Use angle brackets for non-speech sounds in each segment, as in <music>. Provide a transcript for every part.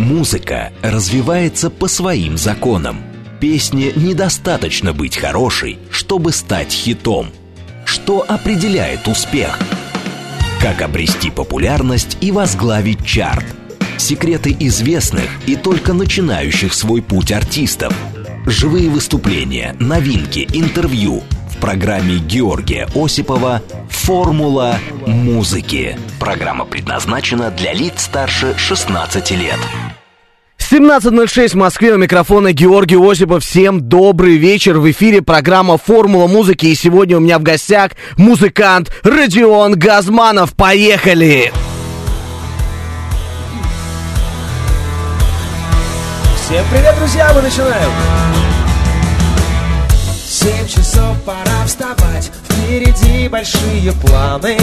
Музыка развивается по своим законам. Песне недостаточно быть хорошей, чтобы стать хитом. Что определяет успех? Как обрести популярность и возглавить чарт? Секреты известных и только начинающих свой путь артистов. Живые выступления, новинки, интервью – программе Георгия Осипова «Формула музыки». Программа предназначена для лиц старше 16 лет. 17.06 в Москве у микрофона Георгий Осипов. Всем добрый вечер. В эфире программа «Формула музыки». И сегодня у меня в гостях музыкант Родион Газманов. Поехали! Всем привет, друзья! Мы начинаем! Семь часов пора вставать Впереди большие планы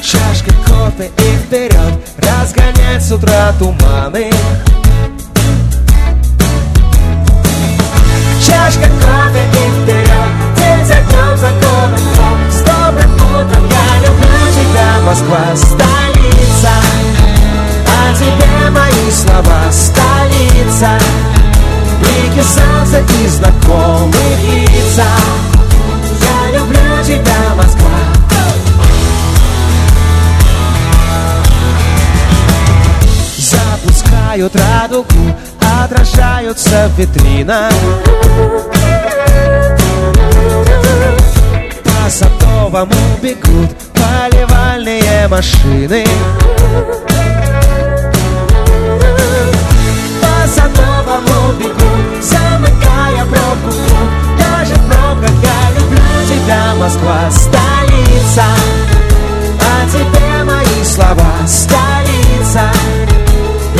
Чашка кофе и вперед Разгонять с утра туманы. Чашка кофе и вперед День за днем, закон и С добрым утром я люблю тебя, Москва, столица. А тебе мои слова, столица. Блики солнца и знакомых лица. Я люблю тебя, Москва Запускают радугу, отражаются в витринах. По Садовому бегут поливальные машины. По Садовому бегут замыкая пробку. Даже в я люблю тебя, Москва, столица. А тебе мои слова, столица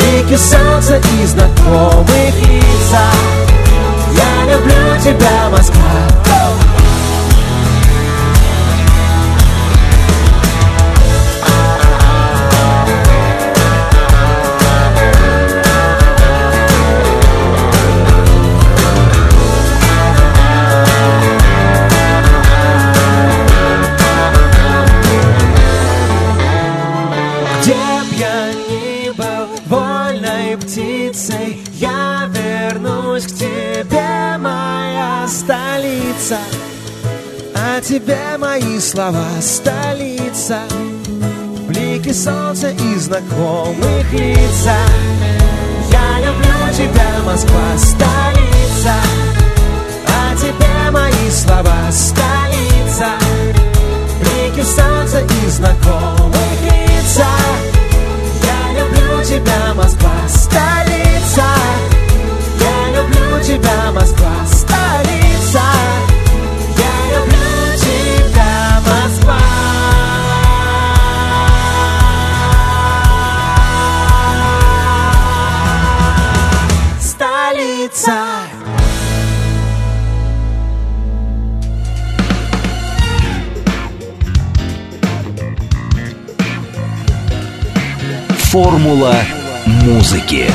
Блики солнца и знакомых лица. Я люблю тебя, Москва слова, столица Блики солнца и знакомых лица. Я люблю тебя, Москва, столица. А тебе мои слова, столица. Блики солнца и знакомых лица. Я люблю тебя, Москва, столица Формула музыки.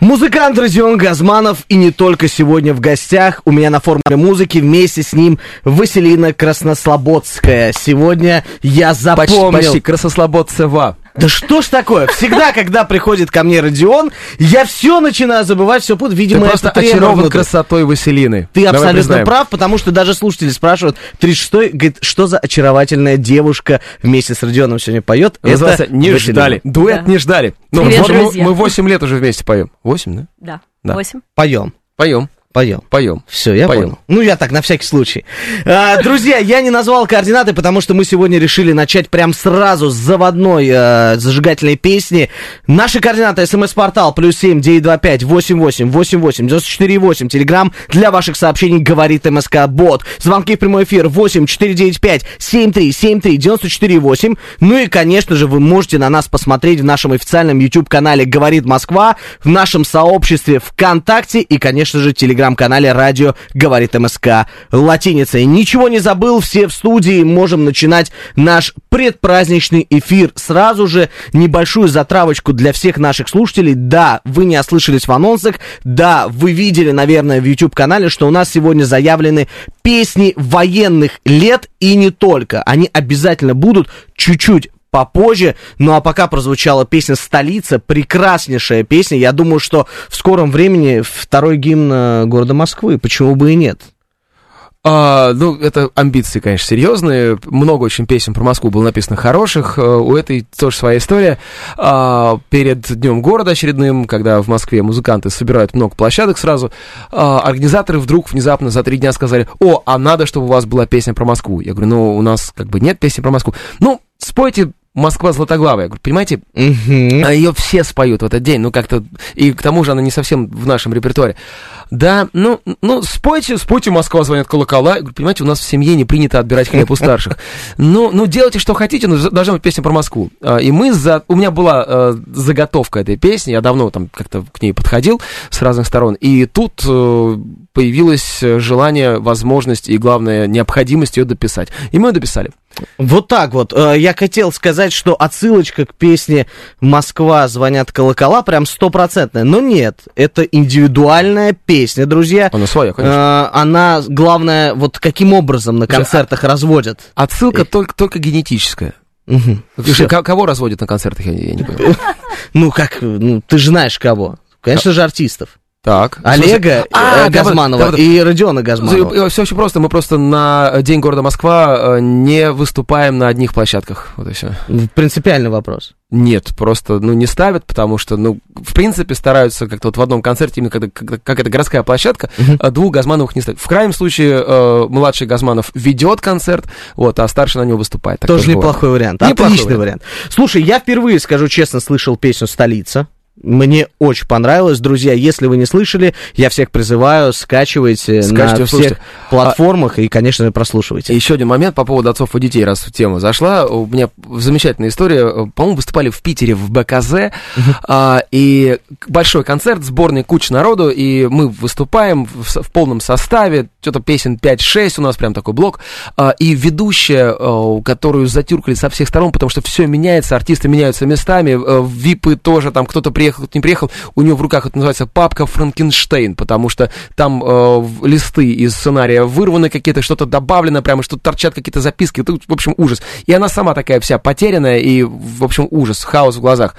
Музыкант Родион Газманов и не только сегодня в гостях. У меня на формуле музыки вместе с ним Василина Краснослободская. Сегодня я запомнил... Почти, почти Краснослободцева. Да что ж такое? Всегда, когда приходит ко мне Родион, я все начинаю забывать, все путаю. Видимо, Ты просто очарован красотой Василины. Ты Давай абсолютно признаем. прав, потому что даже слушатели спрашивают, 36-й, говорит, что за очаровательная девушка вместе с Родионом сегодня поет? Называется это «Не Василина. ждали». Дуэт Да. «Не ждали». Ну, Привет, вот мы- мы 8 лет уже вместе поем. 8, да? Да. Да. Восемь. Поем, Поем, поем. поем. Все, я Поем. понял. Ну, я так, на всякий случай. А, друзья, я не назвал координаты, потому что мы сегодня решили начать прям сразу с заводной э, зажигательной песни. Наши координаты, смс-портал, плюс семь, девять, два, пять, восемь, восемь, восемь, восемь, девяносто четыре, восемь, телеграмм для ваших сообщений говорит МСК Бот. Звонки в прямой эфир восемь, четыре, девять, пять, семь, три, семь, три, девяносто четыре, восемь. Ну и, конечно же, вы можете на нас посмотреть в нашем официальном YouTube-канале «Говорит Москва», в нашем сообществе ВКонтакте и, конечно же, телеграм-канале «Радио Говорит МСК» латиницей. Ничего не забыл, все в студии, можем начинать наш предпраздничный эфир. Сразу же небольшую затравочку для всех наших слушателей. Да, вы не ослышались в анонсах, да, вы видели, наверное, в YouTube-канале, что у нас сегодня заявлены песни военных лет и не только. Они обязательно будут чуть-чуть попозже. Ну а пока прозвучала песня «Столица», прекраснейшая песня. Я думаю, что в скором времени второй гимн э, города Москвы. Почему бы и нет? А, ну, это амбиции, конечно, серьезные. Много очень песен про Москву было написано хороших. Э, У этой тоже своя история. А, перед Днем города очередным, когда в Москве музыканты собирают много площадок сразу, а, организаторы вдруг внезапно за три дня сказали, о, а надо, чтобы у вас была песня про Москву. Я говорю, ну, у нас как бы нет песни про Москву. Ну, спойте Москва златоглавая. Я говорю, понимаете, Мгм. а ее все споют в этот день, ну как-то, и к тому же она не совсем в нашем репертуаре. Да, ну, ну спойте, спойте, Москва звонят колокола. Я говорю, понимаете, у нас в семье не принято отбирать хлеб у старших. Ну, ну делайте, что хотите, но должна быть песня про Москву. А, И мы за... У меня была э, заготовка этой песни, я давно там как-то к ней подходил с разных сторон, и тут э, появилось желание, возможность и, главное, необходимость ее дописать. И мы ее дописали. Вот так вот. Э, Я хотел сказать, что отсылочка к песне «Москва звонят колокола» прям стопроцентная. Но нет, это индивидуальная песня, друзья. Она своя, конечно. Э, Она, главное, вот каким образом на концертах разводят. Отсылка только, только генетическая. Мгм. Слушай, ко- кого разводят на концертах, я, я не <laughs> понимаю. Ну, как, ну, ты же знаешь кого. Конечно же, артистов. Так. Олега А, э, да, Газманова да, да. и Родиона Газманова. Все очень просто. Мы просто на День города Москва э, не выступаем на одних площадках. Вот и все. Принципиальный вопрос. Нет, просто, ну, не ставят, потому что, ну, в принципе, стараются как-то вот в одном концерте, именно когда, когда- как это городская площадка, э, двух Газмановых не ставят. В крайнем случае, э, младший Газманов ведет концерт, вот, а старший на него выступает. Так Тоже бывает. неплохой вариант. Неплохой Отличный вариант. Слушай, я впервые, скажу честно, слышал песню «Столица». Мне очень понравилось. Друзья, если вы не слышали, я всех призываю, скачивайте, Скачивайте, на всех слушайте. платформах и, конечно же, прослушивайте. Еще один момент по поводу отцов и детей, раз тема зашла. У меня замечательная история. По-моему, выступали в Питере в БКЗ, а, и большой концерт, сборный куча народу, и мы выступаем в, в полном составе, что-то песен 5-6, у нас прям такой блок, а, и ведущая, а, которую затюркали со всех сторон, потому что все меняется, артисты меняются местами, а, випы тоже, там кто-то приехал, кто-то не приехал, у нее в руках это называется папка Франкенштейн, потому что там э, листы из сценария вырваны какие-то, что-то добавлено, прямо что торчат какие-то записки, тут, в общем, ужас. И она сама такая вся потерянная, и, в общем, ужас, хаос в глазах.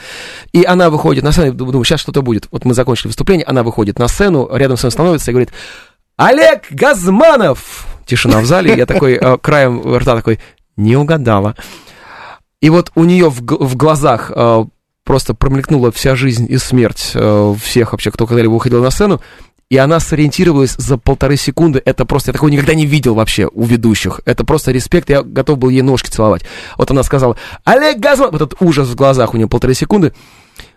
И она выходит на сцену, я думаю, сейчас что-то будет. Вот мы закончили выступление, она выходит на сцену, рядом с ней становится и говорит, Олег Газманов! Тишина в зале, я такой э, краем рта такой, не угадала. И вот у нее в, в глазах э, просто промелькнула вся жизнь и смерть э, всех вообще, кто когда-либо выходил на сцену. И она сориентировалась за полторы секунды. Это просто, я такого никогда не видел вообще у ведущих. Это просто респект, я готов был ей ножки целовать. Вот она сказала, Олег Газман, вот этот ужас в глазах у нее полторы секунды.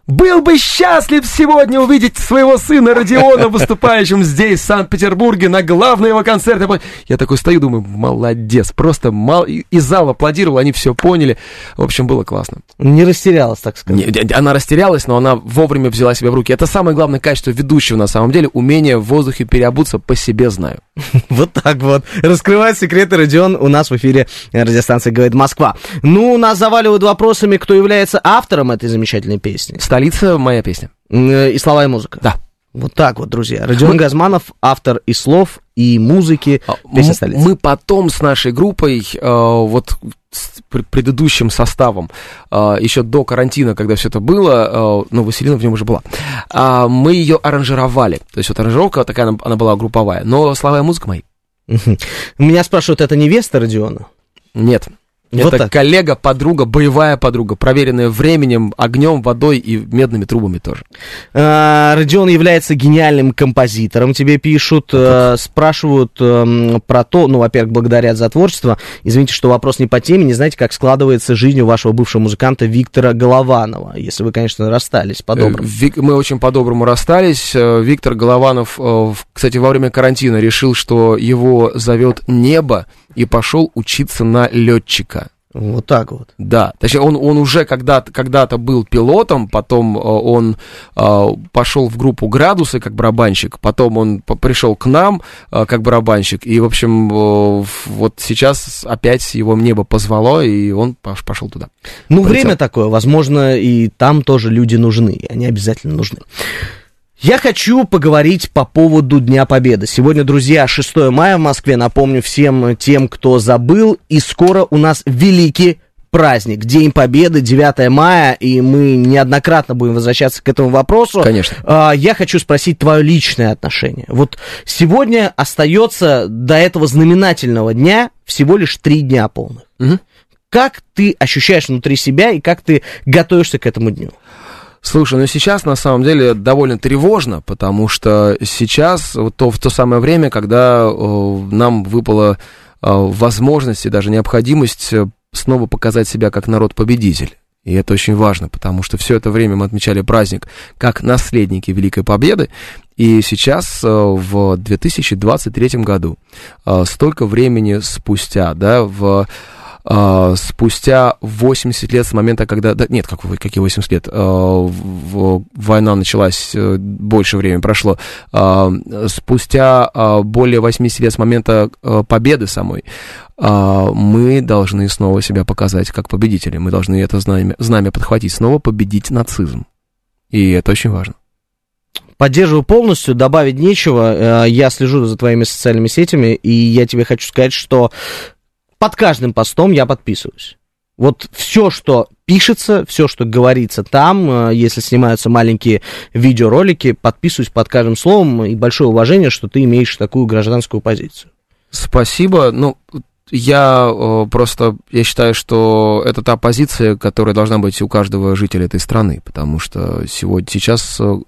Был бы счастлив сегодня увидеть своего сына Родиона <laughs> выступающим здесь, в Санкт-Петербурге, на главный его концерт. Я такой стою, думаю, молодец, просто мал... И и зал аплодировал, они все поняли. В общем, было классно. Не растерялась, так сказать. Не, она растерялась, но она вовремя взяла себя в руки. Это самое главное качество ведущего, на самом деле, умение в воздухе переобуться по себе знаю. <laughs> Вот так вот. Раскрывает секреты Родион у нас в эфире радиостанции «Говорит Москва». Ну, нас заваливают вопросами, кто является автором этой замечательной песни. Столица моя песня. Э, И слова, и музыка. Да. Вот так вот, друзья. Родион Газманов, автор и слов, и музыки песни М- «Столица». Мы потом с нашей группой, э, вот с пр- предыдущим составом, э, еще до карантина, когда все это было, э, ну, Василина в нем уже была, а, мы ее аранжировали. То есть вот аранжировка такая, она, она была групповая, но слова и музыка мои. Меня спрашивают, это невеста Родиона? Нет. Вот это так. коллега, подруга, боевая подруга, проверенная временем, огнем, водой и медными трубами тоже. А, Родион является гениальным композитором, тебе пишут, э, спрашивают эм, про то, ну, во-первых, благодарят за творчество. Извините, что вопрос не по теме, не знаете, как складывается жизнь у вашего бывшего музыканта Виктора Голованова, если вы, конечно, расстались по-доброму. Э, Вик- Мы очень по-доброму расстались. Э, Виктор Голованов, э, кстати, во время карантина решил, что его зовет небо и пошел учиться на летчика. Вот так вот. Да, точнее, он, он уже когда-то, когда-то был пилотом, потом э, он э, пошел в группу «Градусы» как барабанщик, потом он пришел к нам э, как барабанщик, и, в общем, э, вот сейчас опять его небо позвало, и он пош- пошел туда. Ну, Полетел. время такое, возможно, и там тоже люди нужны, и они обязательно нужны. Я хочу поговорить по поводу Дня Победы. Сегодня, друзья, 6 мая в Москве. Напомню всем тем, кто забыл. И скоро у нас великий праздник, День Победы, 9 мая, и мы неоднократно будем возвращаться к этому вопросу. Конечно. А, Я хочу спросить твое личное отношение. Вот сегодня остается до этого знаменательного дня всего лишь три дня полных. Мгм. Как ты ощущаешь внутри себя и как ты готовишься к этому дню? Слушай, ну сейчас на самом деле довольно тревожно, потому что сейчас то, в то самое время, когда э, нам выпала э, возможность и даже необходимость э, снова показать себя как народ-победитель. И это очень важно, потому что все это время мы отмечали праздник как наследники Великой Победы. И сейчас, э, в 2023 году, э, столько времени спустя, да, в а, спустя 80 лет с момента, когда... Да, нет, как, какие 80 лет? А, война началась, э, больше времени прошло. А, спустя более 80 лет с момента э, победы самой, мы должны снова себя показать как победители. Мы должны это знамя, знамя подхватить, снова победить нацизм. И это очень важно. Поддерживаю полностью, добавить нечего. Э, Я слежу за твоими социальными сетями, и я тебе хочу сказать, что под каждым постом я подписываюсь. Вот все, что пишется, все, что говорится там, э, если снимаются маленькие видеоролики, подписываюсь под каждым словом, и большое уважение, что ты имеешь такую гражданскую позицию. Спасибо. Ну, я э, просто, я считаю, что это та позиция, которая должна быть у каждого жителя этой страны, потому что сегодня, сейчас э,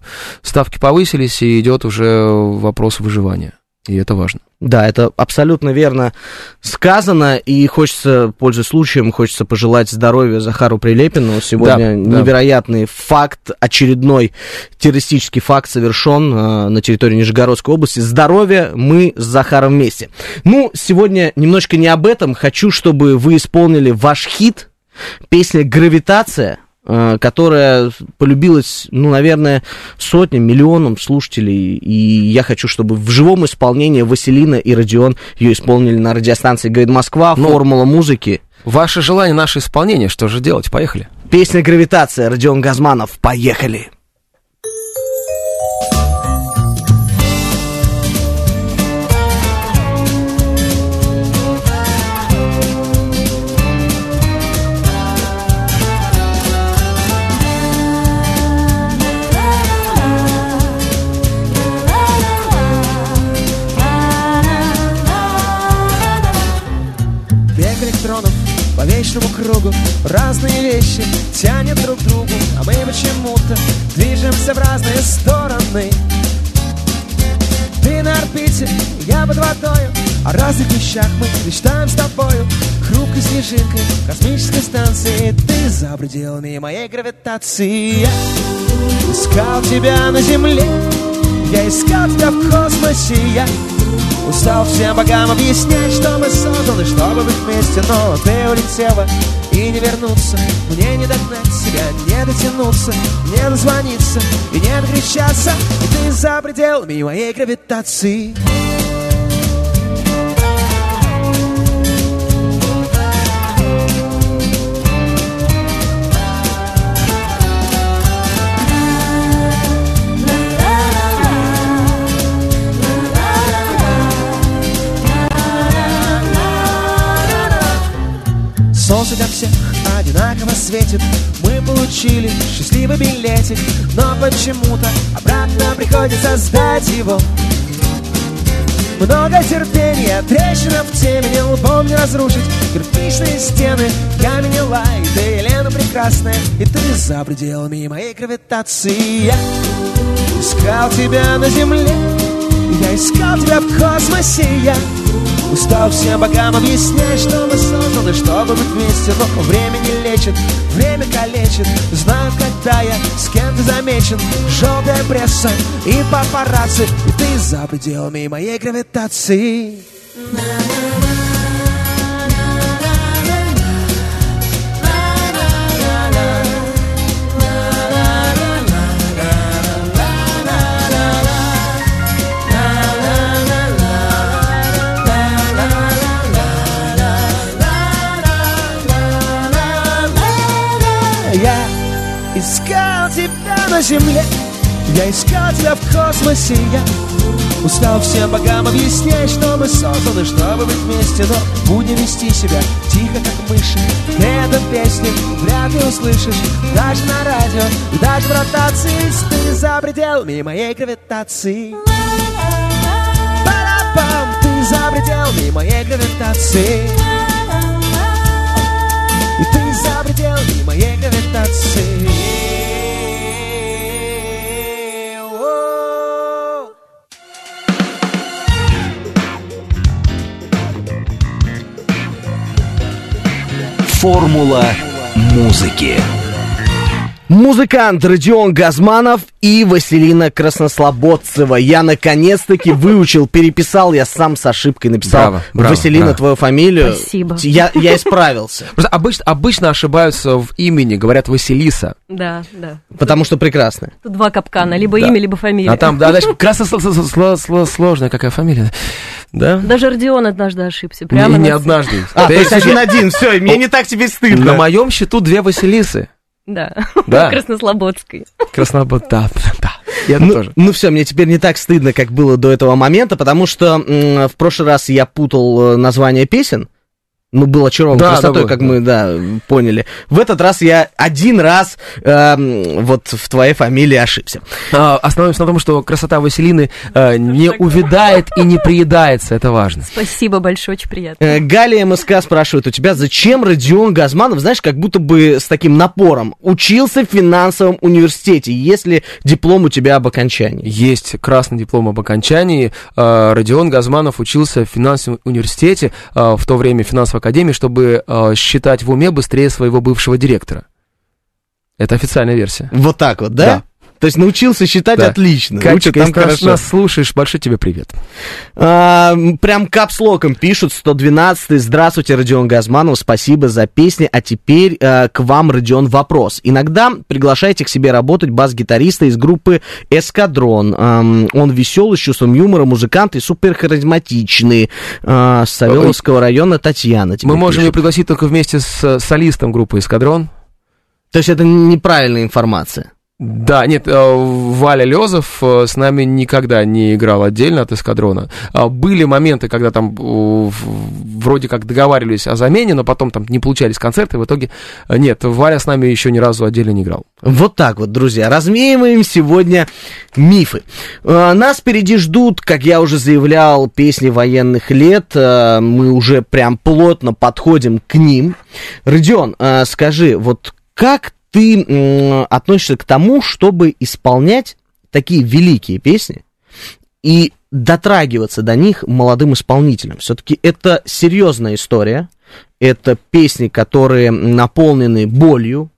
ставки повысились, и идет уже вопрос выживания, и это важно. Да, это абсолютно верно сказано, и хочется, пользуясь случаем, хочется пожелать здоровья Захару Прилепину. Сегодня Да, да. невероятный факт, очередной террористический факт совершен э, на территории Нижегородской области. Здоровья, мы с Захаром вместе. Ну, сегодня немножко не об этом. Хочу, чтобы вы исполнили ваш хит, песня «Гравитация», которая полюбилась, ну, наверное, сотням, миллионам слушателей. И я хочу, чтобы в живом исполнении Василина и Родион ее исполнили на радиостанции «Говорит Москва», Ну, «Формула музыки». Ваше желание, наше исполнение, что же делать? Поехали. Песня «Гравитация», Родион Газманов. Поехали! Движемся в разные стороны. Ты на орбите, я под водою О разных вещах мы мечтаем с тобою. Хрупкой снежинкой космической станции Ты за пределами моей гравитации. Я искал тебя на земле. Я искал тебя в космосе. Я Устал всем богам объяснять, что мы созданы, чтобы быть вместе. Но ты улетела и не вернуться. Мне не догнать себя, не дотянуться Не дозвониться и не докричаться И ты за пределами моей гравитации Солнце для всех одинаково светит. Мы получили счастливый билетик Но почему-то обратно приходится сдать его. Много терпения, трещина в темени Лбом не разрушить. Кирпичные стены Камень лай, ты Елена прекрасная И ты за пределами моей гравитации. Я искал тебя на земле Я искал тебя в космосе Я устал всем богам объяснять Что мы созданы, чтобы быть вместе Но время не лечит, время калечит. Знаю, когда я с кем-то замечен Желтая пресса и папарацци. И ты за пределами моей гравитации. Я на земле. Я искал тебя в космосе Я Устал всем богам объяснять, что мы созданы, чтобы быть вместе Но будем вести себя тихо, как мыши. Эту песню вряд ли услышишь. Даже на радио, даже в ротации Ты за пределами моей гравитации. Пара-пам, ты за пределами моей гравитации. И ты за пределами моей гравитации Формула музыки. Музыкант Родион Газманов и Василина Краснослободцева. Я наконец-таки выучил, переписал, я сам с ошибкой написал Браво, браво, Василина браво. твою фамилию. Спасибо. Я, я исправился, <laughs> Просто обычно, обычно ошибаются в имени, говорят Василиса. Да, да. потому что прекрасно. Тут два капкана, либо Да. имя, либо фамилия. А там, да, дальше <laughs> красно сло- сло- сло- сло- сложная какая фамилия. Да? Даже Родион однажды ошибся. Прямо не, не на- однажды. А, то есть один-один, все, мне не так тебе На стыдно. моем счету две Василисы. Да, Да. <laughs> Краснослободской. Краснобод, да, да. Я Ну, тоже. ну все, мне теперь не так стыдно, как было до этого момента, потому что м, в прошлый раз я путал э, название песен. Ну, был очарован Да, красотой, был, как да. мы, да, поняли. В этот раз я один раз эм, вот в твоей фамилии ошибся. А, Остановимся на том, что красота Василины э, не увядает и не приедается, это важно. Спасибо большое, очень приятно. Э, Галия МСК спрашивает у тебя, зачем Родион Газманов, знаешь, как будто бы с таким напором, учился в финансовом университете, если диплом у тебя об окончании? Есть красный диплом об окончании. Э, Родион Газманов учился в финансовом университете, э, в то время финансовой академии, чтобы э, считать в уме быстрее своего бывшего директора. Это официальная версия. Вот так вот, да? Да. То есть научился считать Да. отлично. Катя, Учат там хорошо. нас слушаешь, большой тебе привет. А, прям капслоком пишут 112 Здравствуйте, Родион Газманов, спасибо за песни. А теперь э, к вам, Родион, вопрос. Иногда приглашайте к себе работать бас-гитариста из группы «Эскадрон». Ам, он веселый, с чувством юмора, музыкант и супер харизматичный. А, с Савеловского района Татьяна. Мы можем ее пишет. пригласить только вместе с э, солистом группы «Эскадрон». То есть это неправильная информация. Да, нет, э, Валя Лезов э, с нами никогда не играл отдельно от эскадрона. А, Были моменты, когда там э, вроде как договаривались о замене, но потом там не получались концерты, в итоге нет, Валя с нами еще ни разу отдельно не играл. Вот так вот, друзья, развеиваем сегодня мифы. Нас впереди ждут, как я уже заявлял, песни военных лет. Мы уже прям плотно подходим к ним. Родион, скажи, вот как ты м, относишься к тому, чтобы исполнять такие великие песни и дотрагиваться до них молодым исполнителям? Все-таки это серьезная история. Это песни, которые наполнены болью,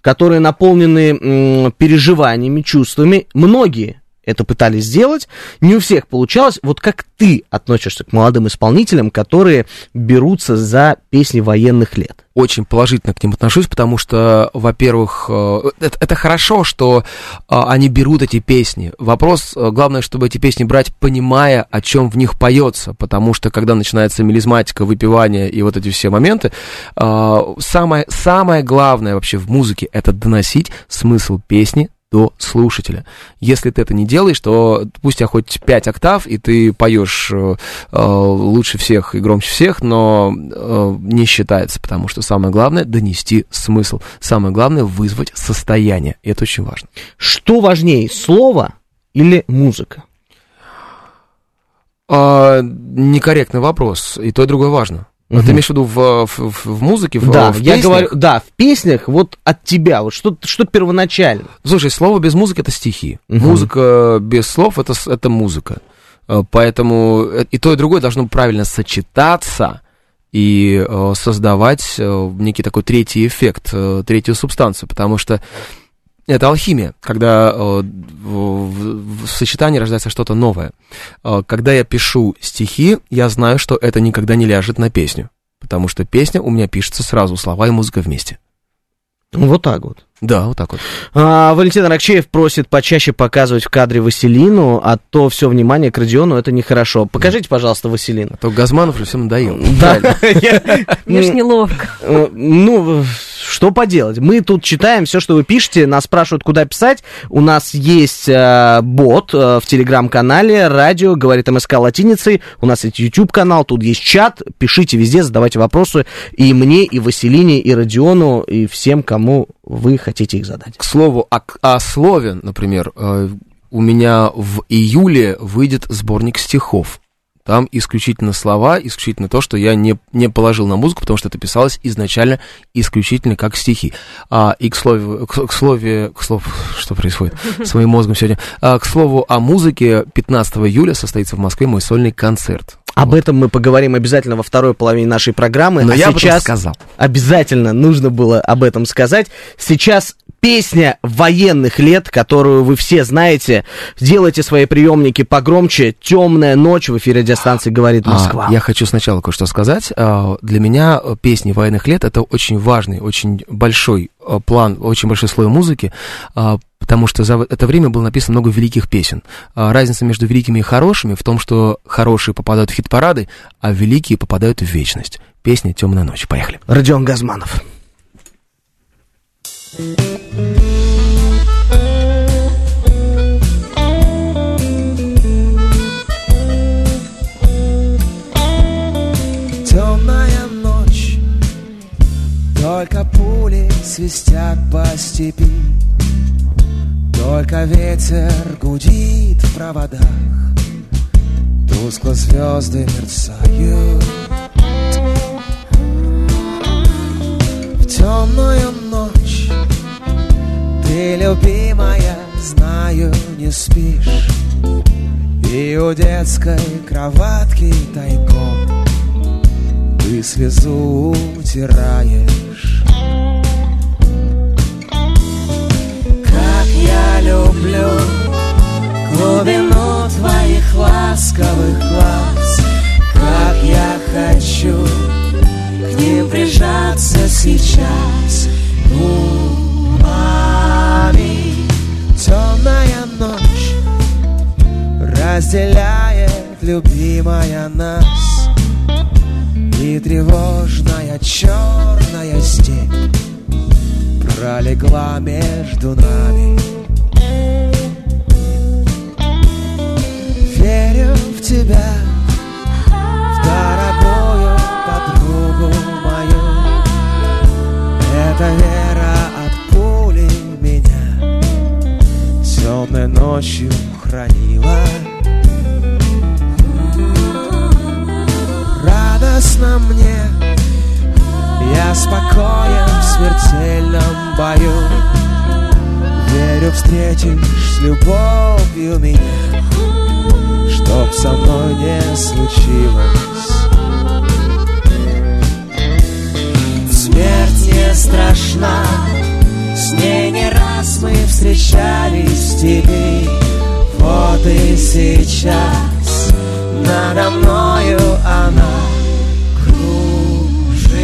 которые наполнены м, переживаниями, чувствами. Многие это пытались сделать, не у всех получалось. Вот как ты относишься к молодым исполнителям, которые берутся за песни военных лет? Очень положительно к ним отношусь, потому что, во-первых, э, это, это хорошо, что э, они берут эти песни. Вопрос, э, главное, чтобы эти песни брать, понимая, о чем в них поется, потому что, когда начинается мелизматика, выпивание и вот эти все моменты, самое, самое главное вообще в музыке — это доносить смысл песни до слушателя. Если ты это не делаешь, то пусть у тебя хоть 5 октав, и ты поешь э, э, лучше всех и громче всех, но э, не считается, потому что самое главное донести смысл. Самое главное вызвать состояние. И это очень важно. Что важнее, слово или музыка? А, некорректный вопрос. И то, и другое важно. Мгм. Ты имеешь в виду в, в- в- музыке, в, да, в я песнях? говорю, да, в песнях вот от тебя, вот что, что первоначально. Слушай, слово без музыки это стихи. Мгм. Музыка без слов это, это музыка. Э, Поэтому э, и то, и другое должно правильно сочетаться и э, создавать некий такой третий эффект, третью субстанцию, потому что это алхимия, когда э, в, в- в сочетании рождается что-то новое. Э, Когда я пишу стихи, я знаю, что это никогда не ляжет на песню, потому что песня у меня пишется сразу, слова и музыка вместе. Вот так вот. Да, вот так вот. А, Валентин Аракчеев просит почаще показывать в кадре Василину, а то все внимание к Родиону, это нехорошо. Покажите, пожалуйста, Василину. А то Газманов уже всем надоел. Да, <laughs> Мне ж неловко. Э, Ну, что поделать? Мы тут читаем все, что вы пишете, нас спрашивают, куда писать. У нас есть э, бот э, в телеграм-канале, радио, говорит МСК латиницей. У нас есть YouTube-канал, тут есть чат. Пишите везде, задавайте вопросы и мне, и Василине, и Родиону, и всем, кому вы хотите их задать. К слову, о, о слове, например, э, у меня в июле выйдет сборник стихов. Там исключительно слова, исключительно то, что я не, не положил на музыку, потому что это писалось изначально исключительно как стихи. А, и к слову, к, к слове, к слову, что происходит с моим мозгом сегодня? А, к слову о музыке, 15 июля состоится в Москве мой сольный концерт. Об этом мы поговорим обязательно во второй половине нашей программы. Но а я сейчас сказал. обязательно нужно было об этом сказать. Сейчас песня военных лет, которую вы все знаете. Сделайте свои приемники погромче. Темная ночь в эфире радиостанции говорит А, Москва. я хочу сначала кое-что сказать. А, Для меня э, песни военных лет это очень важный, очень большой э, план, очень большой слой музыки, а, потому что за это время было написано много великих песен. А, Разница между великими и хорошими в том, что хорошие попадают в хит-парады, а великие попадают в вечность. Песня «Темная ночь». Поехали. Родион Газманов. Темная ночь, только пули свистят по степи, только ветер гудит в проводах, тускло звезды мерцают. В темную ночь ты, любимая, знаю, не спишь, и у детской кроватки тайком ты слезу утираешь. Как я люблю глубину твоих ласковых глаз. Как я хочу к ним прижаться сейчас. губами Темная ночь разделяет любимая нас. И тревожная черная степь Пролегла между нами. Верю в тебя В дорогую подругу мою. Эта вера Темной ночью хранила. Радостно мне Я спокоен в смертельном бою. Верю, встретишь с любовью меня Чтоб со мной не случилось. Смерть не страшна С ней не раз мы встречались в степи Вот и сейчас надо мною она кружится.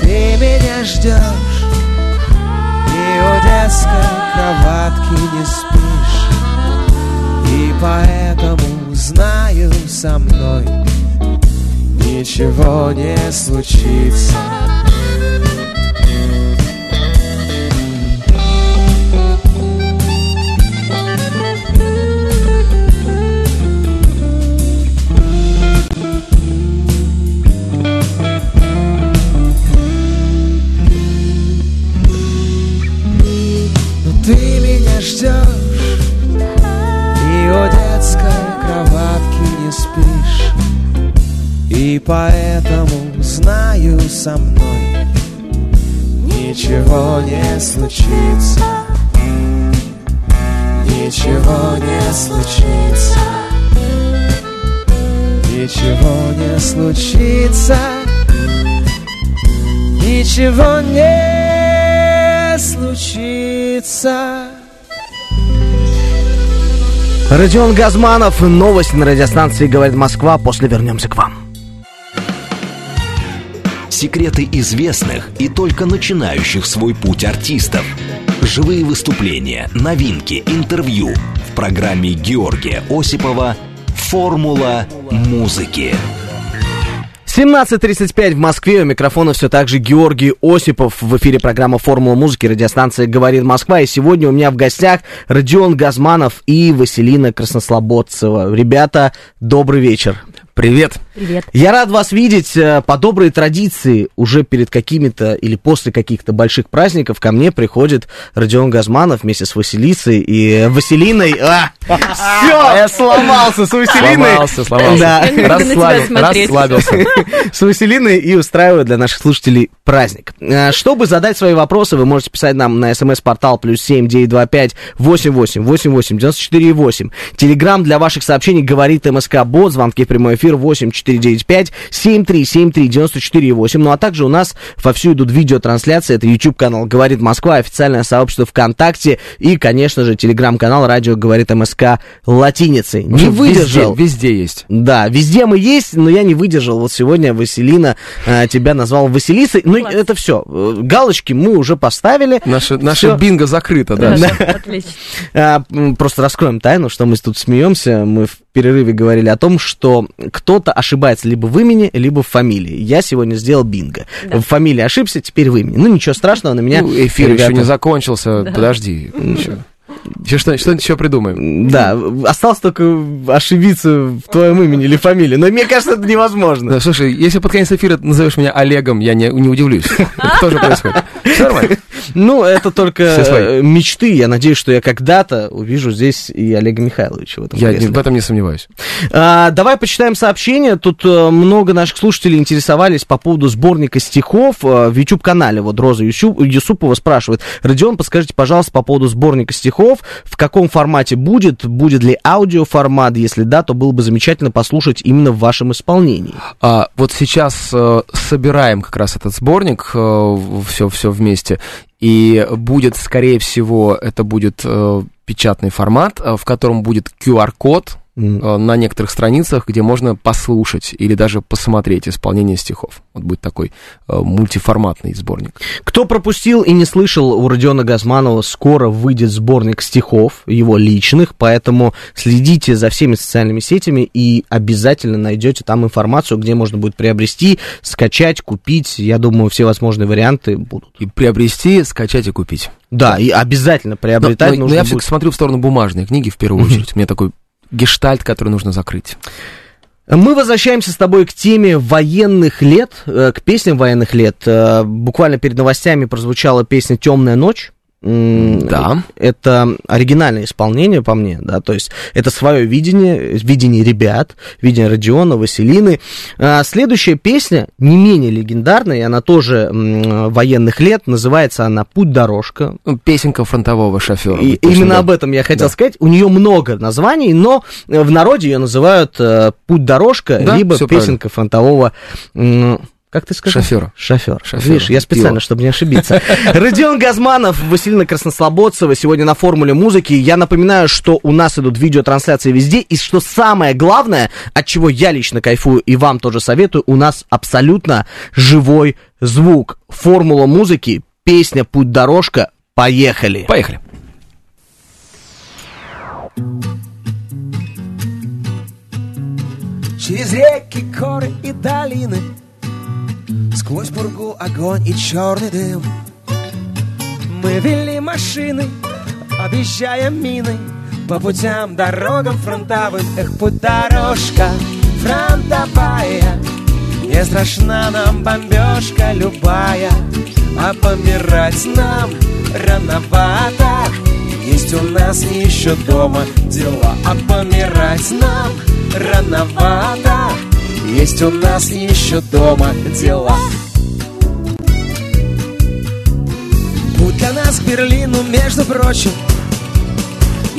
Ты меня ждешь, и у детской кроватки не спишь. И поэтому знаю со мной ничего не случится. Ждешь И у детской кроватки не спишь. И поэтому знаю со мной Ничего не случится. Ничего не случится. Ничего не случится. Ничего не случится Родион Газманов, новости на радиостанции «Говорит Москва». После вернемся к вам. Секреты известных и только начинающих свой путь артистов. Живые выступления, новинки, интервью. В программе Георгия Осипова «Формула музыки». 17.35 в Москве. У микрофона все так же Георгий Осипов. В эфире программа «Формула музыки». Радиостанция «Говорит Москва». И сегодня у меня в гостях Родион Газманов и Василина Краснослободцева. Ребята, добрый вечер. Привет. Привет. Я рад вас видеть. Э, По доброй традиции, уже перед какими-то или после каких-то больших праздников ко мне приходит Родион Газманов вместе с Василисой и Василиной. Все, я сломался с Василиной. Сломался, сломался. Да. Расслабил- расслабился. с Василиной и устраиваю для наших слушателей праздник. Э, Чтобы задать свои вопросы, вы можете писать нам на смс-портал плюс семь девять два пять восемь восемь восемь восемь девяносто четыре восемь. Телеграмм для ваших сообщений говорит МСК Бот, звонки в прямой эфир восемь четыре девять пять семь три семь три девяносто четыре восемь. Ну а также у нас вовсю идут видеотрансляции. Это YouTube канал Говорит Москва, официальное сообщество ВКонтакте и, конечно же, телеграм-канал Радио Говорит МСК латиницей. Не Везде- выдержал. Везде есть. Да, везде мы есть, но я не выдержал. Вот сегодня Василина э, тебя назвал Василисой. Ну, Класс. это все. Галочки мы уже поставили. Наше, наше бинго закрыто, да. Хорошо, отлично. А, просто раскроем тайну, что мы тут смеемся. Мы в перерыве говорили о том, что кто-то ошибается либо в имени, либо в фамилии. Я сегодня сделал бинго. Да. В фамилии ошибся, теперь в имени. Ну, ничего страшного, на меня... Ну, эфир еще ребята- не закончился. Подожди. Еще. Еще что- что-нибудь еще придумаем. Да, осталось только ошибиться в твоем имени или фамилии. Но мне кажется, это невозможно. Да, слушай, если под конец эфира назовешь меня Олегом, я не, не удивлюсь. Тоже происходит. Ну, это только э, мечты. Я надеюсь, что я когда-то увижу здесь и Олега Михайловича в этом Я в этом не сомневаюсь. А, давай почитаем сообщения. Тут э, много наших слушателей интересовались по поводу сборника стихов э, в YouTube-канале. Вот Роза Юсупова спрашивает. Родион, подскажите, пожалуйста, по поводу сборника стихов. В каком формате будет? Будет ли аудиоформат? Если да, то было бы замечательно послушать именно в вашем исполнении. А, вот сейчас э, собираем как раз этот сборник, все, все вместе, и будет, скорее всего, это будет э, печатный формат, э, в котором будет QR-код на некоторых страницах, где можно послушать или даже посмотреть исполнение стихов. Вот будет такой э, мультиформатный сборник. Кто пропустил и не слышал у Родиона Газманова, скоро выйдет сборник стихов, его личных, поэтому следите за всеми социальными сетями и обязательно найдете там информацию, где можно будет приобрести, скачать, купить. Я думаю, все возможные варианты будут. И приобрести, скачать и купить. Да, и обязательно Но, приобретать но- но нужно я будет. все-таки смотрю в сторону бумажной книги в первую очередь. У меня такой гештальт, который нужно закрыть. Мы возвращаемся с тобой к теме военных лет, э, к песням военных лет. Э, Буквально перед новостями прозвучала песня «Темная ночь». Да. Это оригинальное исполнение, по мне, да, то есть это свое видение, видение ребят, видение Родиона, Василины. А, Следующая песня не менее легендарная, и она тоже м, военных лет, называется она «Путь-дорожка». Ну, Песенка фронтового шофера. И точно, именно да. об этом я хотел Да. сказать. У нее много названий, но э, в народе ее называют э, «Путь-дорожка», Да, либо песенка фронтового... м, как ты сказал? Шофера. Шофер. Шофера. Видишь, я специально, Пиво. чтобы не ошибиться. Родион Газманов, Василина Краснослободцева сегодня на формуле музыки. Я напоминаю, что у нас идут видеотрансляции везде, и что самое главное, от чего я лично кайфую и вам тоже советую, у нас абсолютно живой звук. Формула музыки, песня «Путь-дорожка», поехали. Поехали. Через реки, горы и долины Сквозь пургу огонь и черный дым. Мы вели машины, объезжая мины. По путям, дорогам фронтовым Эх, путь дорожка фронтовая. Не страшна нам бомбежка любая А помирать нам рановато. Есть у нас еще дома дела А помирать нам рановато Есть у нас еще дома дела. Путь для нас к Берлину, между прочим.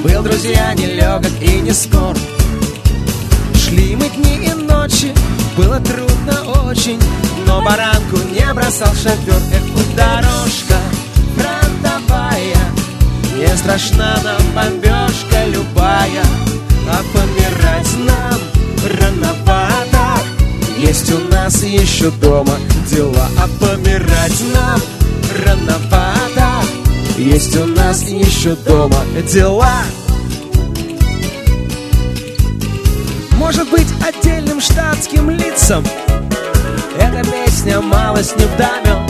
Был, друзья, нелегок и не скор. Шли мы дни и ночи, было трудно очень. Но баранку не бросал шофер Эх, дорожка фронтовая. Не страшна нам бомбежка любая А помирать нам рановато Есть у нас еще дома дела А помирать нам рановато. Есть у нас еще дома дела. Может быть отдельным штатским лицам песня малость не вдамем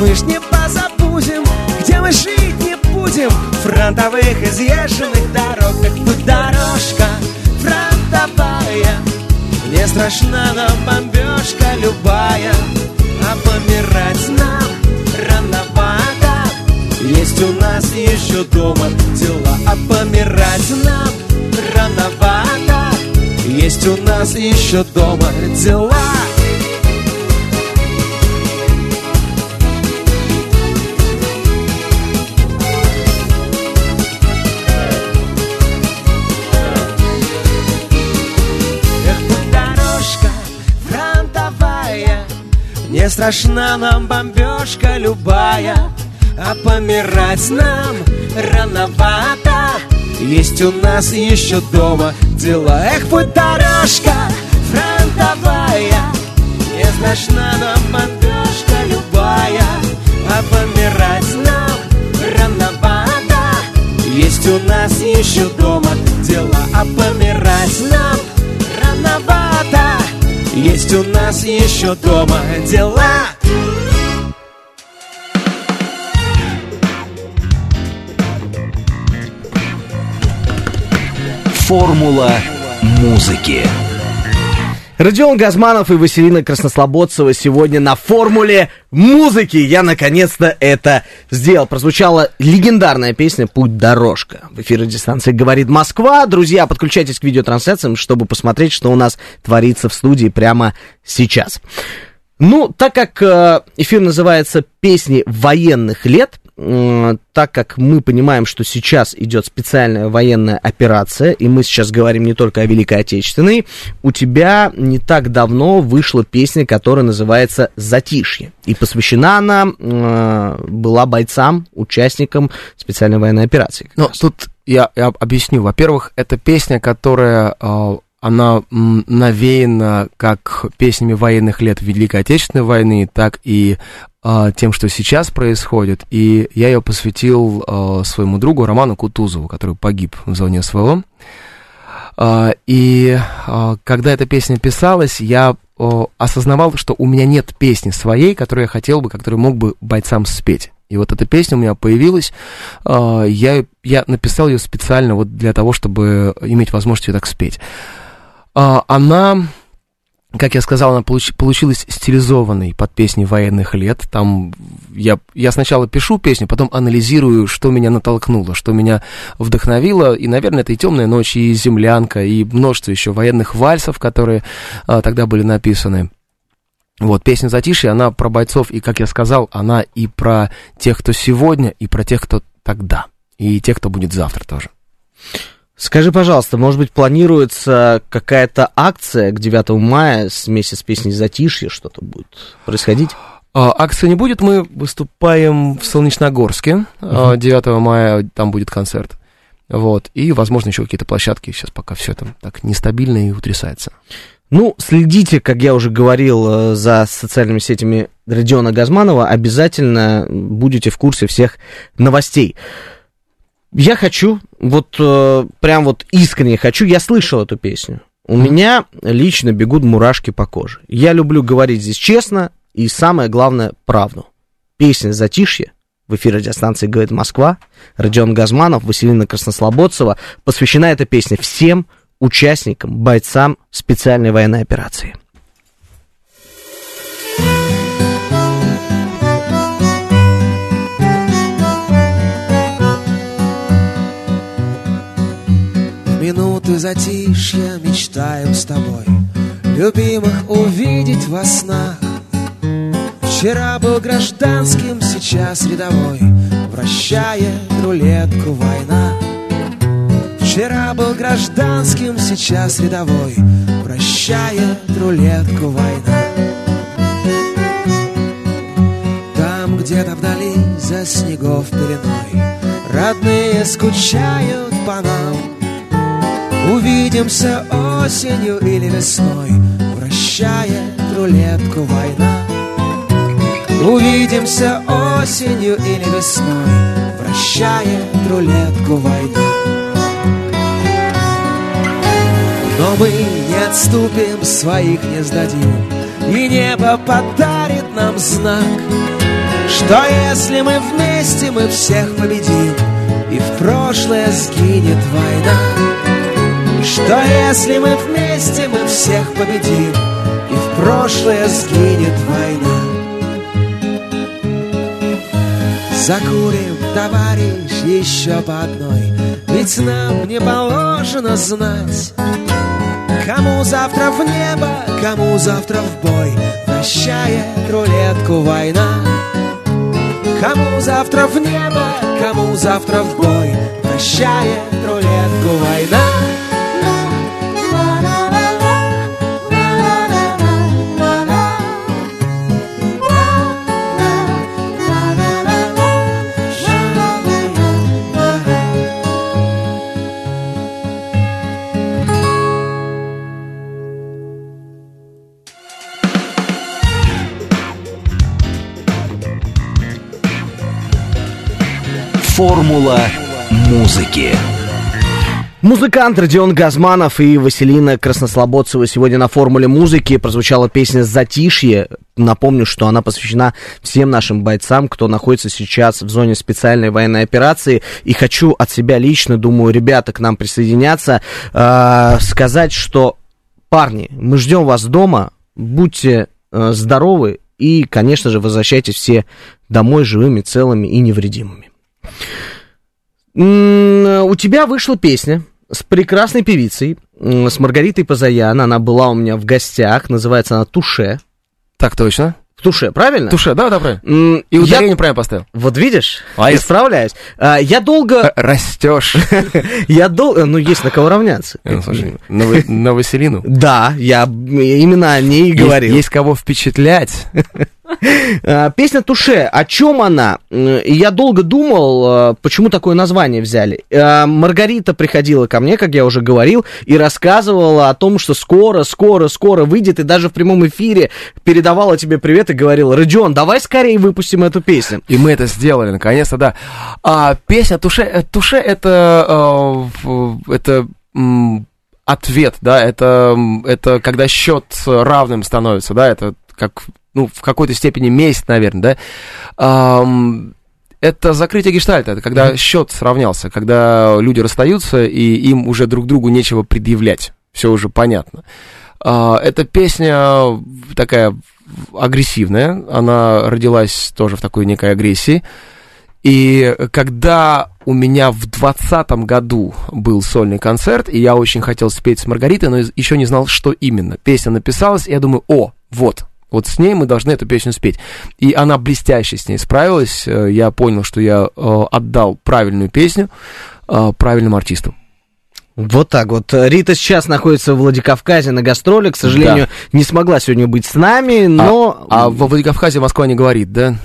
Мы ж не позабудем, где мы жить не будем. Фронтовых изъезженных дорог Как бы дорожка фронтовая Не страшна нам бомбежка любая А помирать нам рановато. Есть у нас еще дома дела А помирать нам рановато. Есть у нас еще дома дела Не страшна нам бомбежка любая А помирать нам рановато. Есть у нас еще дома дела. Эх, будь дорожка фронтовая Не страшна нам бомбежка любая А помирать нам рановато. Есть у нас еще дома дела, а помирать нам рановато. Есть у нас еще дома дела. Формула музыки. Родион Газманов и Василина Краснослободцева сегодня на формуле музыки. Я наконец-то это сделал. Прозвучала легендарная песня «Путь дорожка». В эфире дистанции говорит Москва. Друзья, подключайтесь к видеотрансляциям, чтобы посмотреть, что у нас творится в студии прямо сейчас. Ну, так как э, эфир называется «Песни военных лет», так как мы понимаем, что сейчас идет специальная военная операция, и мы сейчас говорим не только о Великой Отечественной, у тебя не так давно вышла песня, которая называется «Затишье». И посвящена она э, была бойцам, участникам специальной военной операции. как Ну, раз. тут я, я объясню. Во-первых, это песня, которая, э, она навеяна как песнями военных лет Великой Отечественной войны, так и тем, что сейчас происходит. И я ее посвятил э, своему другу Роману Кутузову, который погиб в зоне СВО. А, И а, когда эта песня писалась, я осознавал, что у меня нет песни своей, которую я хотел бы, которую мог бы бойцам спеть. И вот эта песня у меня появилась, а, я, я написал ее специально вот для того, чтобы иметь возможность ее так спеть. А, Она, как я сказал, она получ- получилась стилизованной под песни военных лет. Там я, я сначала пишу песню, потом анализирую, что меня натолкнуло, что меня вдохновило. И, наверное, это и «Темная ночь», и «Землянка», и множество еще военных вальсов, которые а, тогда были написаны. Вот, песня «Затишье», она про бойцов, и, как я сказал, она и про тех, кто сегодня, и про тех, кто тогда, и тех, кто будет завтра тоже. Скажи, пожалуйста, может быть, планируется какая-то акция к 9 мая вместе с песней «Затишье» что-то будет происходить? А, Акции не будет, мы выступаем в Солнечногорске, а, 9 мая там будет концерт. Вот, и, возможно, еще какие-то площадки, сейчас пока все это так нестабильно и утрясается. Ну, следите, как я уже говорил, э, за социальными сетями Родиона Газманова, обязательно будете в курсе всех новостей. Я хочу, вот э, прям вот искренне хочу, я слышал эту песню. У меня лично бегут мурашки по коже. Я люблю говорить здесь честно и самое главное правду. Песня «Затишье» в эфире радиостанции «Говорит Москва», Родион Газманов, Василина Краснослободцева. Посвящена эта песня всем участникам, бойцам специальной военной операции. Минуты затишья мечтаем с тобой Любимых увидеть во снах. Вчера был гражданским, сейчас рядовой Вращает рулетку война. Вчера был гражданским, сейчас рядовой Вращает рулетку война. Там где-то вдали за снегов пеленой Родные скучают по нам Увидимся осенью или весной Вращает рулетку война. Увидимся осенью или весной Вращает рулетку война. Но мы не отступим, своих не сдадим И небо подарит нам знак Что если мы вместе, мы всех победим И в прошлое сгинет война Что если мы вместе, мы всех победим И в прошлое сгинет война? Закурим, товарищ, еще по одной Ведь нам не положено знать Кому завтра в небо, кому завтра в бой Вращает рулетку война. Кому завтра в небо, кому завтра в бой Вращает рулетку война Формула музыки. Музыкант Родион Газманов и Василина Краснослободцева сегодня на формуле музыки прозвучала песня «Затишье». Напомню, что она посвящена всем нашим бойцам, кто находится сейчас в зоне специальной военной операции. И хочу от себя лично, думаю, ребята к нам присоединятся, э, сказать, что, парни, мы ждем вас дома, будьте э, здоровы и, конечно же, возвращайтесь все домой живыми, целыми и невредимыми. У тебя вышла песня с прекрасной певицей, с Маргаритой Позаян. Она была у меня в гостях, называется она «Туше». Так точно. В «Туше», правильно? Туше, да, да, правильно. И я- ударение правильно поставил. Вот видишь, А я- исправляюсь. А, Я долго... Растешь. <laughs> Я долго... Ну, есть на кого равняться. Слушай, на Ва- на Василину. Да, я именно о ней и говорил. Есть кого впечатлять. <laughs> А, Песня Туше, о чем она? И Я долго думал, э, почему такое название взяли. Э, Маргарита приходила ко мне, как я уже говорил, и рассказывала о том, что скоро, скоро, скоро выйдет, и даже в прямом эфире передавала тебе привет и говорила, Родион, давай скорее выпустим эту песню. И мы это сделали, наконец-то, да. А песня Туше, э, Туше это, э, это ответ, да, это, это когда счет равным становится, да, это как, ну, в какой-то степени месть, наверное, да. Ам, это закрытие гештальта, это когда счет сравнялся, когда люди расстаются, и им уже друг другу нечего предъявлять, все уже понятно. А, Эта песня такая агрессивная, она родилась тоже в такой некой агрессии. И когда у меня в двадцатом году был сольный концерт, и я очень хотел спеть с Маргаритой, но еще не знал, что именно. Песня написалась, и я думаю, о, вот, вот с ней мы должны эту песню спеть. И она блестяще с ней справилась. Э, Я понял, что я э, отдал правильную песню э, правильному артисту. Вот так вот. Рита сейчас находится в Владикавказе на гастроле, к сожалению, не смогла сегодня быть с нами, но А во Владикавказе Москва не говорит, да?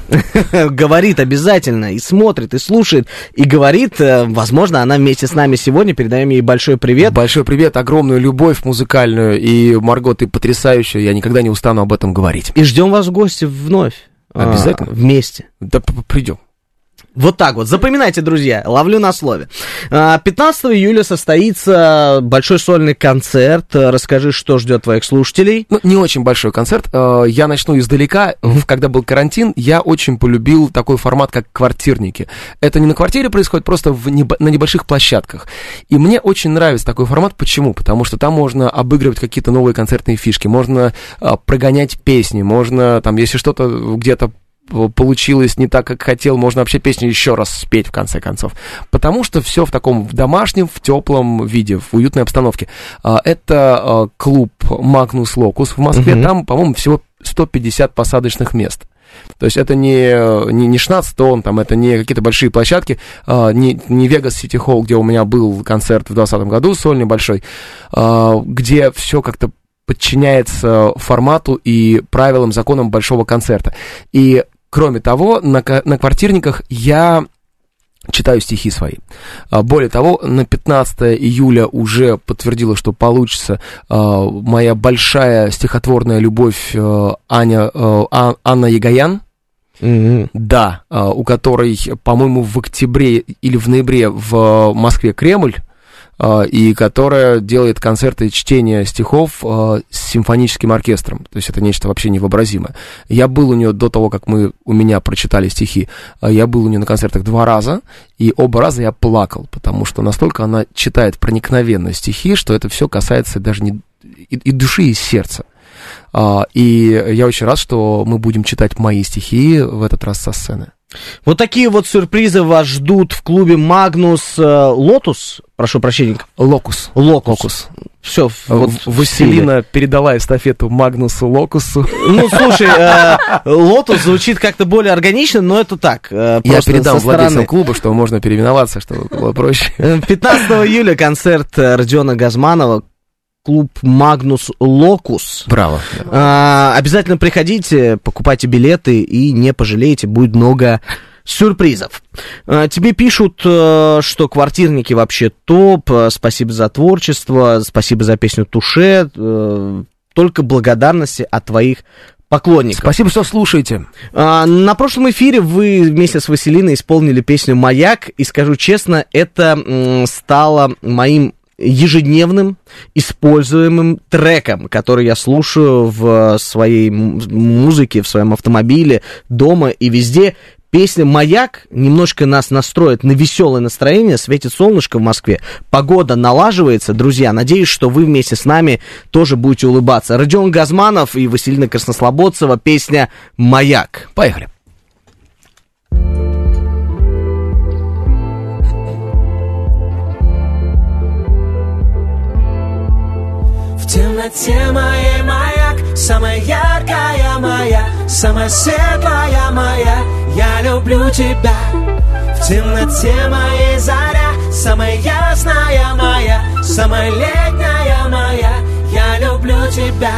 <laughs> говорит обязательно и смотрит, и слушает, и говорит, э, возможно, она вместе с нами сегодня, передаем ей большой привет. Большой привет, огромную любовь музыкальную. И, Марго, ты потрясающая, я никогда не устану об этом говорить. И ждем вас в гости вновь. а, Обязательно. вместе. Да придем. Вот так вот. Запоминайте, друзья. Ловлю на слове. А, 15 июля состоится большой сольный концерт. А, Расскажи, что ждет твоих слушателей. Ну, не очень большой концерт. Э, Я начну издалека. Когда был карантин, я очень полюбил такой формат, как квартирники. Это не на квартире происходит, просто в небо- на небольших площадках. И мне очень нравится такой формат. Почему? Потому что там можно обыгрывать какие-то новые концертные фишки, можно а, прогонять песни, можно, там, если что-то где-то получилось не так, как хотел, можно вообще песню еще раз спеть в конце концов. Потому что все в таком в домашнем, в теплом виде, в уютной обстановке. А, Это а, клуб Магнус Локус в Москве. Мгм. Там, по-моему, всего 150 посадочных мест. То есть это не, не, не 16 тонн, там, это не какие-то большие площадки, а, не, не Vegas City Hall, где у меня был концерт в 2020 году, сольный большой, а, где все как-то подчиняется формату и правилам, законам большого концерта. И, кроме того, на, на квартирниках я читаю стихи свои. А, Более того, на 15 июля уже подтвердила, что получится а, моя большая стихотворная любовь а, Аня, Анна Ягоян. Мгм. Да, у которой, по-моему, в октябре или в ноябре в Москве Кремль и которая делает концерты чтения стихов а, с симфоническим оркестром. То есть это нечто вообще невообразимое. Я был у нее до того, как мы у меня прочитали стихи, а, я был у нее на концертах два раза, и оба раза я плакал, потому что настолько она читает проникновенно стихи, что это все касается даже не и, и души, и сердца. А, и я очень рад, что мы будем читать мои стихи в этот раз со сцены. Вот такие вот сюрпризы вас ждут в клубе Магнус э, Лотус. Прошу прощения. Локус. Локус. Локус. Все, Вот Василина передала эстафету Магнусу Локусу. Ну, слушай, <laughs> э, Лотус звучит как-то более органично, но это так. э, Я передам владельцам клуба, что можно переименоваться, чтобы было проще. Э, 15 июля концерт э, Родиона Газманова, клуб Магнус Локус. Браво. А, обязательно приходите, покупайте билеты и не пожалеете, будет много сюрпризов. А, тебе пишут, э, что квартирники вообще топ, э, спасибо за творчество, спасибо за песню Туше, э, только благодарности от твоих поклонников. Спасибо, что слушаете. А, На прошлом эфире вы вместе с Василиной исполнили песню «Маяк», и скажу честно, это стало моим ежедневным используемым треком, который я слушаю в своей музыке, в своем автомобиле, дома и везде. Песня «Маяк» немножко нас настроит на веселое настроение, светит солнышко в Москве, погода налаживается. Друзья, надеюсь, что вы вместе с нами тоже будете улыбаться. Родион Газманов и Василина Краснослободцева, песня «Маяк». Поехали. В темноте моей маяк Самая яркая моя Самая светлая моя. Я люблю тебя. В темноте моей заря Самая ясная моя Самая летняя моя. Я люблю тебя.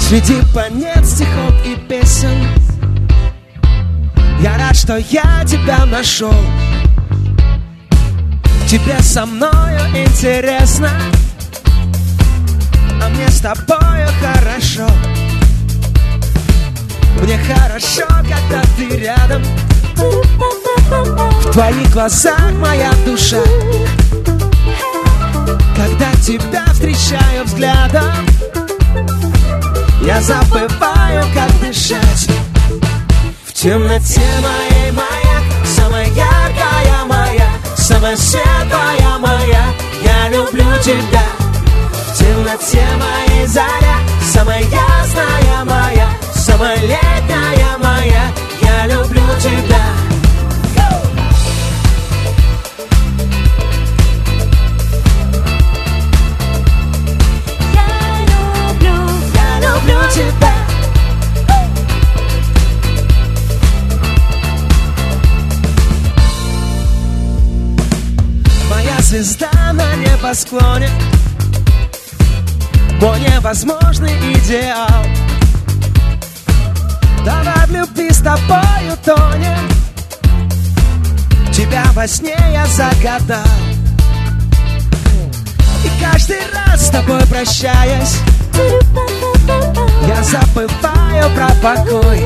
Среди планет стихов и песен. Я рад, что я тебя нашел. Тебе со мною интересно а мне с тобою хорошо. Мне хорошо, когда ты рядом. В твоих глазах моя душа. Когда тебя встречаю взглядом Я забываю, как дышать. В темноте моей маяк Самая яркая моя Самая светлая моя. Я люблю тебя в темноте моей заря. Самая ясная моя Самая летняя моя. Я люблю тебя. Я люблю, Я люблю тебя. Моя звезда на небосклоне Мой невозможный идеал. Давай в любви с тобою тонем. Тебя во сне я загадал. И каждый раз с тобой прощаясь Я забываю про покой.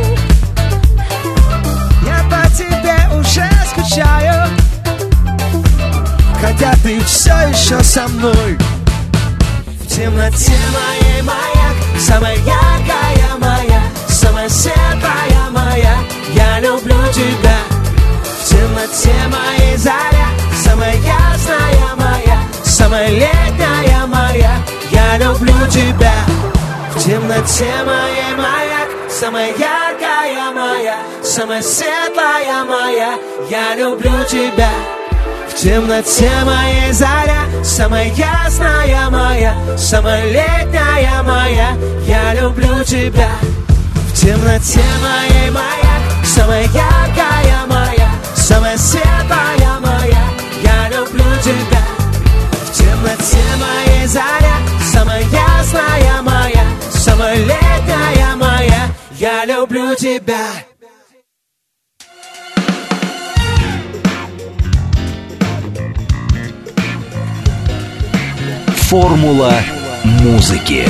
Я по тебе уже скучаю Хотя ты все еще со мной темноте. Моей маяк Самая яркая моя Самая светлая моя. Я люблю тебя. В темноте моей заря Самая ясная моя Самая летняя моя. Я люблю тебя. В темноте моей маяк Самая яркая моя Самая светлая моя. Я люблю тебя в темноте моей заря Самая ясная моя Самая летняя моя. Я люблю тебя. В темноте моей маяк Самая яркая моя Самая светлая моя. Я люблю тебя. В темноте моей заря Самая ясная моя Самая летняя моя. Я люблю тебя Формула музыки.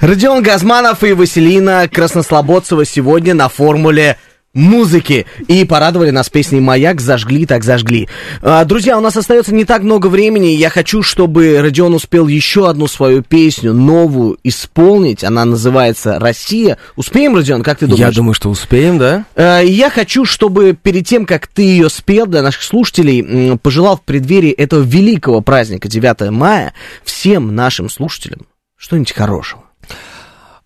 Родион Газманов и Василина Краснослободцева сегодня на формуле музыки и порадовали нас песней «Маяк», «Зажгли, так зажгли». А, друзья, у нас остается не так много времени, я хочу, чтобы Родион успел еще одну свою песню, новую, исполнить, она называется «Россия». Успеем, Родион, как ты думаешь? Я думаю, что успеем, да? Э, Я хочу, чтобы перед тем, как ты ее спел для наших слушателей, пожелал в преддверии этого великого праздника 9 мая всем нашим слушателям что-нибудь хорошего.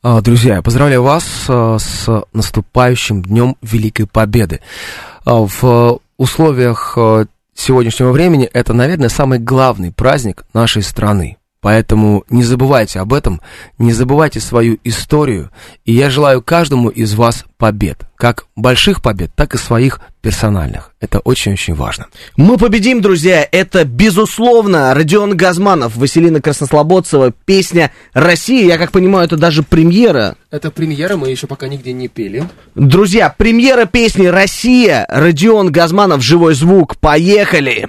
А, Друзья, я поздравляю вас а, с наступающим Днем Великой Победы. А, В условиях сегодняшнего времени это, наверное, самый главный праздник нашей страны. Поэтому не забывайте об этом, не забывайте свою историю. И я желаю каждому из вас побед. Как больших побед, так и своих персональных. Это очень-очень важно. Мы победим, друзья, это безусловно Родион Газманов, Василина Краснослободцева, песня «Россия». Я как понимаю, это даже премьера. Это премьера, мы еще пока нигде не пели. Друзья, премьера песни «Россия», Родион Газманов, «Живой звук». Поехали!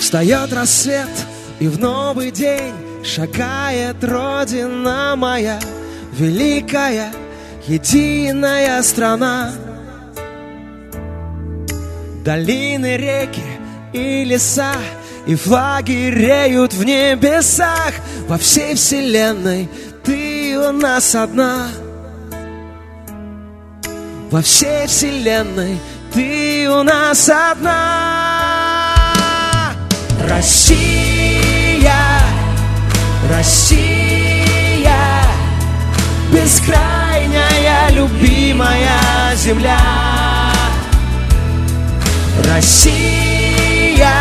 Встает рассвет, и в новый день шагает Родина моя, великая, единая страна. Долины, реки и леса, и флаги реют в небесах, во всей вселенной ты у нас одна. Во всей вселенной ты у нас одна. Россия, Россия, бескрайняя любимая земля. Россия,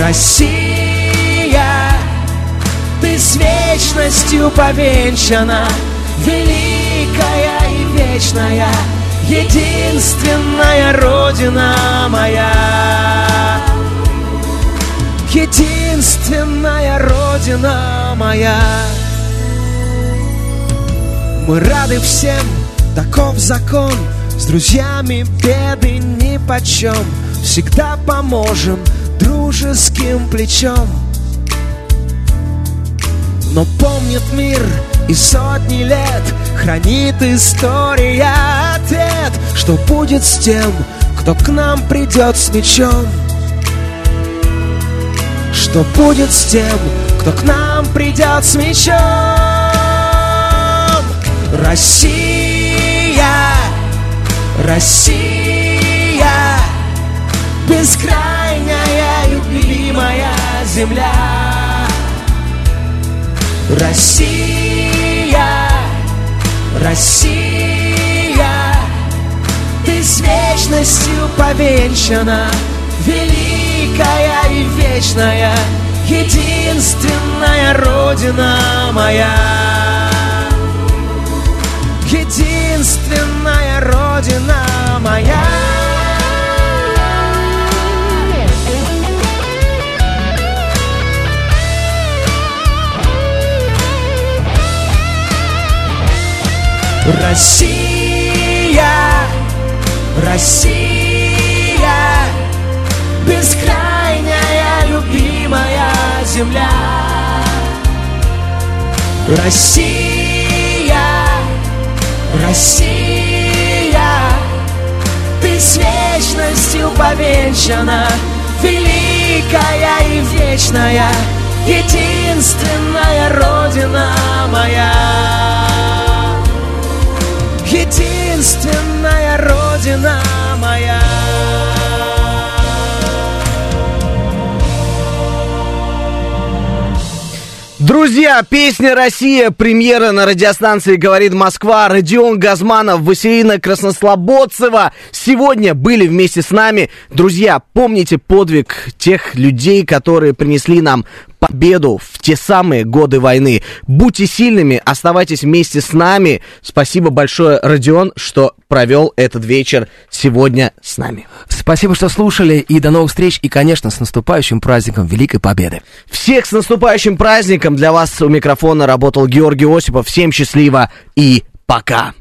Россия, ты с вечностью повенчана, великая и вечная, единственная Родина моя. Единственная Родина моя. Мы рады всем, таков закон, с друзьями беды ни почем, всегда поможем дружеским плечом. Но помнит мир и сотни лет Хранит история ответ Что будет с тем, кто к нам придет с мечом Что будет с тем, кто к нам придет с мечом? Россия, Россия! Бескрайняя любимая земля. Россия, Россия, ты с вечностью повенчана, великая и вечная, единственная Родина моя. Единственная Родина моя. Россия, Россия, бескрайняя любимая земля. Россия, Россия, ты с вечностью повенчана, великая и вечная, единственная Родина моя. Единственная Родина моя. Друзья, песня «Россия», премьера на радиостанции «Говорит Москва», Родион Газманов, Василина Краснослободцева сегодня были вместе с нами. Друзья, помните подвиг тех людей, которые принесли нам победу в те самые годы войны. Будьте сильными, оставайтесь вместе с нами. Спасибо большое, Родион, что провел этот вечер сегодня с нами. Спасибо, что слушали, и до новых встреч, и, конечно, с наступающим праздником Великой Победы. Всех с наступающим праздником! Для вас у микрофона работал Георгий Осипов. Всем счастливо и пока!